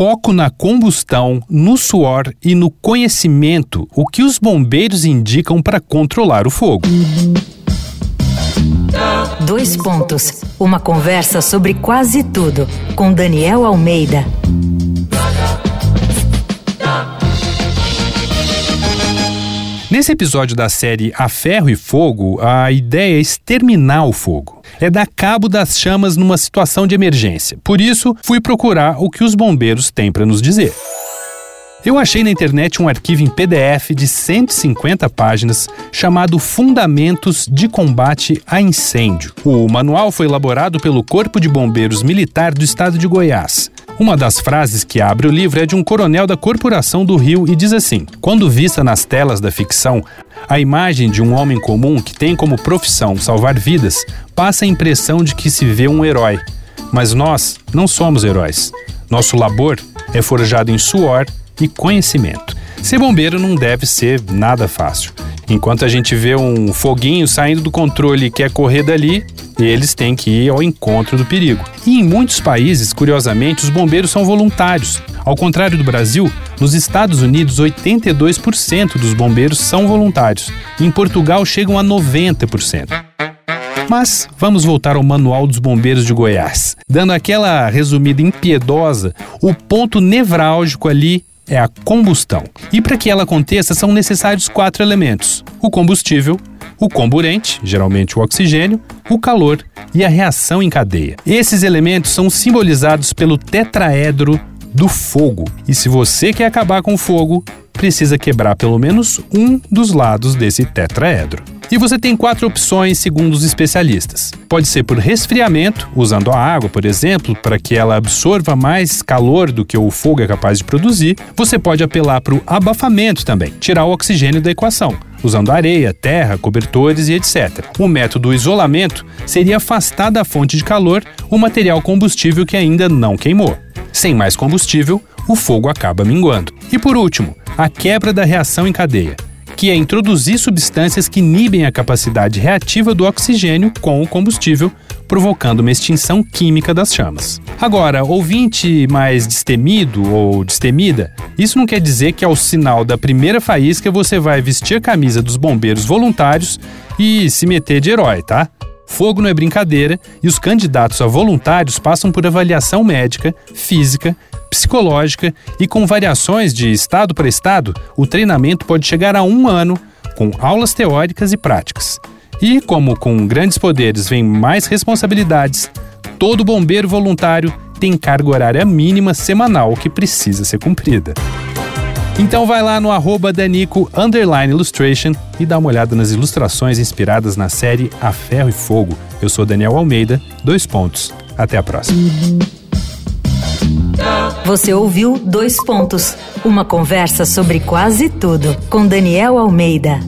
foco na combustão, no suor e no conhecimento, o que os bombeiros indicam para controlar o fogo. Dois pontos. Uma conversa sobre quase tudo com Daniel Almeida. Nesse episódio da série A Ferro e Fogo, a ideia é exterminar o fogo. É dar cabo das chamas numa situação de emergência. Por isso, fui procurar o que os bombeiros têm para nos dizer. Eu achei na internet um arquivo em PDF de 150 páginas chamado Fundamentos de Combate a Incêndio. O manual foi elaborado pelo Corpo de Bombeiros Militar do Estado de Goiás. Uma das frases que abre o livro é de um coronel da Corporação do Rio e diz assim: Quando vista nas telas da ficção, a imagem de um homem comum que tem como profissão salvar vidas passa a impressão de que se vê um herói. Mas nós não somos heróis. Nosso labor é forjado em suor e conhecimento. Ser bombeiro não deve ser nada fácil. Enquanto a gente vê um foguinho saindo do controle e quer correr dali, eles têm que ir ao encontro do perigo. E em muitos países, curiosamente, os bombeiros são voluntários. Ao contrário do Brasil, nos Estados Unidos, 82% dos bombeiros são voluntários. Em Portugal, chegam a 90%. Mas vamos voltar ao Manual dos Bombeiros de Goiás. Dando aquela resumida impiedosa, o ponto nevrálgico ali é a combustão. E para que ela aconteça, são necessários quatro elementos: o combustível, o comburente, geralmente o oxigênio, o calor e a reação em cadeia. Esses elementos são simbolizados pelo tetraedro do fogo. E se você quer acabar com o fogo, precisa quebrar pelo menos um dos lados desse tetraedro. E você tem quatro opções segundo os especialistas. Pode ser por resfriamento, usando a água, por exemplo, para que ela absorva mais calor do que o fogo é capaz de produzir. Você pode apelar para o abafamento também, tirar o oxigênio da equação usando areia, terra, cobertores e etc. O método isolamento seria afastar da fonte de calor o material combustível que ainda não queimou. Sem mais combustível, o fogo acaba minguando. E por último, a quebra da reação em cadeia que é introduzir substâncias que inibem a capacidade reativa do oxigênio com o combustível, provocando uma extinção química das chamas. Agora, ouvinte mais destemido ou destemida, isso não quer dizer que ao sinal da primeira faísca você vai vestir a camisa dos bombeiros voluntários e se meter de herói, tá? Fogo não é brincadeira e os candidatos a voluntários passam por avaliação médica, física psicológica e com variações de estado para estado, o treinamento pode chegar a um ano, com aulas teóricas e práticas. E, como com grandes poderes vem mais responsabilidades, todo bombeiro voluntário tem carga horária mínima semanal que precisa ser cumprida. Então vai lá no arroba Danico Illustration e dá uma olhada nas ilustrações inspiradas na série A Ferro e Fogo. Eu sou Daniel Almeida, dois pontos. Até a próxima. Você ouviu Dois Pontos uma conversa sobre quase tudo com Daniel Almeida.